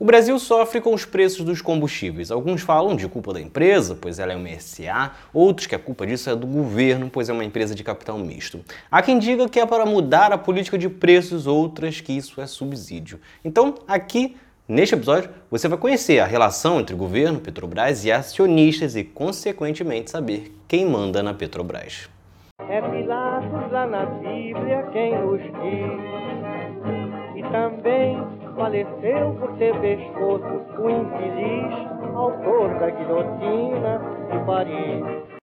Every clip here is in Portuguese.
O Brasil sofre com os preços dos combustíveis. Alguns falam de culpa da empresa, pois ela é uma SA, outros que a culpa disso é do governo, pois é uma empresa de capital misto. Há quem diga que é para mudar a política de preços, outras que isso é subsídio. Então, aqui Neste episódio, você vai conhecer a relação entre governo, Petrobras e acionistas e, consequentemente, saber quem manda na Petrobras. É Pilatos lá na Bíblia quem nos diz, faleceu por ter pescoço o infeliz autor da guilhotina de Paris.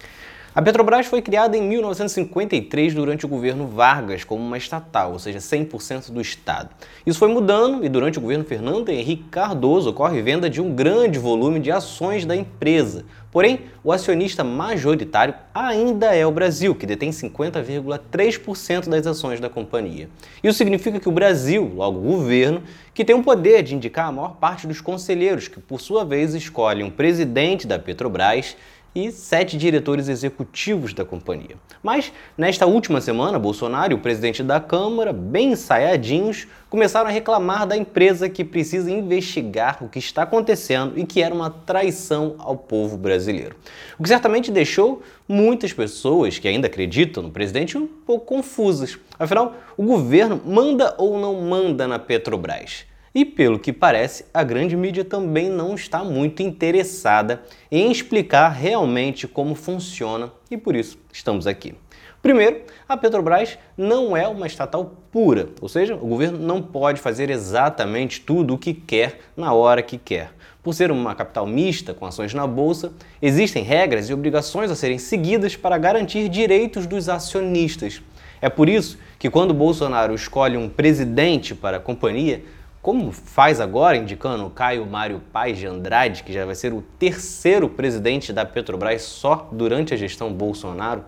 A Petrobras foi criada em 1953 durante o governo Vargas como uma estatal, ou seja, 100% do Estado. Isso foi mudando e durante o governo Fernando Henrique Cardoso ocorre venda de um grande volume de ações da empresa. Porém, o acionista majoritário ainda é o Brasil, que detém 50,3% das ações da companhia. Isso significa que o Brasil, logo o governo, que tem o poder de indicar a maior parte dos conselheiros, que por sua vez escolhem um presidente da Petrobras e sete diretores executivos da companhia. Mas, nesta última semana, Bolsonaro e o presidente da Câmara, bem ensaiadinhos, começaram a reclamar da empresa que precisa investigar o que está acontecendo e que era uma traição ao povo brasileiro. O que certamente deixou muitas pessoas que ainda acreditam no presidente um pouco confusas. Afinal, o governo manda ou não manda na Petrobras? E pelo que parece, a grande mídia também não está muito interessada em explicar realmente como funciona e por isso estamos aqui. Primeiro, a Petrobras não é uma estatal pura, ou seja, o governo não pode fazer exatamente tudo o que quer na hora que quer. Por ser uma capital mista com ações na bolsa, existem regras e obrigações a serem seguidas para garantir direitos dos acionistas. É por isso que quando Bolsonaro escolhe um presidente para a companhia, como faz agora, indicando o Caio Mário Paz de Andrade, que já vai ser o terceiro presidente da Petrobras só durante a gestão Bolsonaro,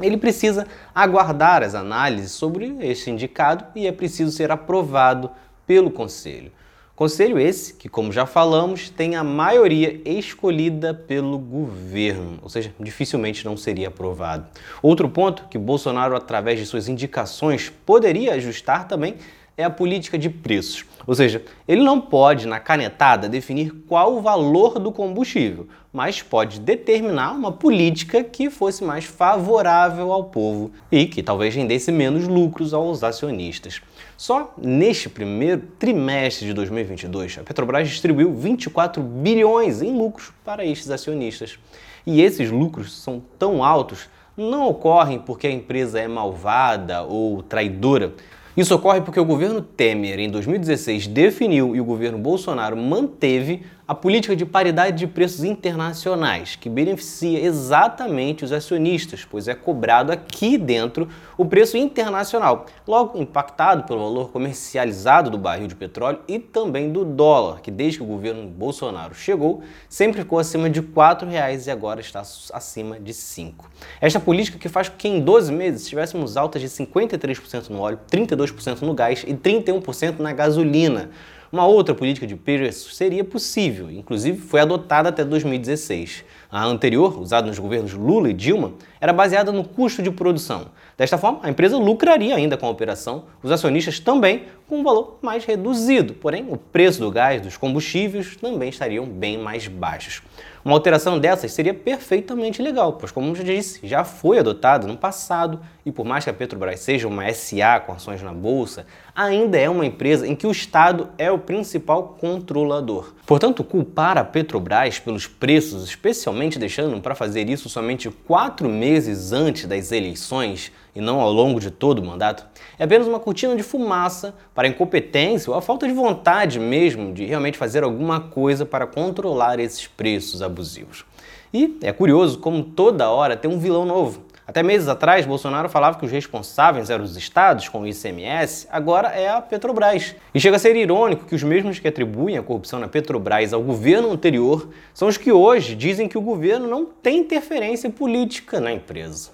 ele precisa aguardar as análises sobre este indicado e é preciso ser aprovado pelo Conselho. Conselho esse que, como já falamos, tem a maioria escolhida pelo governo, ou seja, dificilmente não seria aprovado. Outro ponto que Bolsonaro, através de suas indicações, poderia ajustar também é a política de preços. Ou seja, ele não pode, na canetada, definir qual o valor do combustível, mas pode determinar uma política que fosse mais favorável ao povo e que talvez rendesse menos lucros aos acionistas. Só neste primeiro trimestre de 2022, a Petrobras distribuiu 24 bilhões em lucros para estes acionistas. E esses lucros são tão altos não ocorrem porque a empresa é malvada ou traidora, isso ocorre porque o governo Temer, em 2016, definiu e o governo Bolsonaro manteve a política de paridade de preços internacionais, que beneficia exatamente os acionistas, pois é cobrado aqui dentro o preço internacional, logo impactado pelo valor comercializado do barril de petróleo e também do dólar, que desde que o governo Bolsonaro chegou, sempre ficou acima de R$ 4,00 e agora está acima de R$ 5. Esta política que faz com que em 12 meses tivéssemos altas de 53% no óleo, 32% no gás e 31% na gasolina. Uma outra política de preços seria possível, inclusive foi adotada até 2016. A anterior, usada nos governos Lula e Dilma, era baseada no custo de produção. Desta forma, a empresa lucraria ainda com a operação, os acionistas também com um valor mais reduzido, porém o preço do gás, dos combustíveis também estariam bem mais baixos. Uma alteração dessas seria perfeitamente legal, pois, como já disse, já foi adotada no passado e, por mais que a Petrobras seja uma SA com ações na bolsa, ainda é uma empresa em que o Estado é o principal controlador. Portanto, culpar a Petrobras pelos preços, especialmente deixando para fazer isso somente quatro meses antes das eleições e não ao longo de todo o mandato, é apenas uma cortina de fumaça para a incompetência ou a falta de vontade mesmo de realmente fazer alguma coisa para controlar esses preços abusivos. E é curioso como toda hora tem um vilão novo. Até meses atrás, Bolsonaro falava que os responsáveis eram os estados com o ICMS, agora é a Petrobras. E chega a ser irônico que os mesmos que atribuem a corrupção na Petrobras ao governo anterior são os que hoje dizem que o governo não tem interferência política na empresa.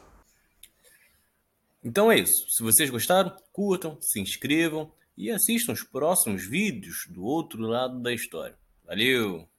Então é isso. Se vocês gostaram, curtam, se inscrevam e assistam os próximos vídeos do outro lado da história. Valeu!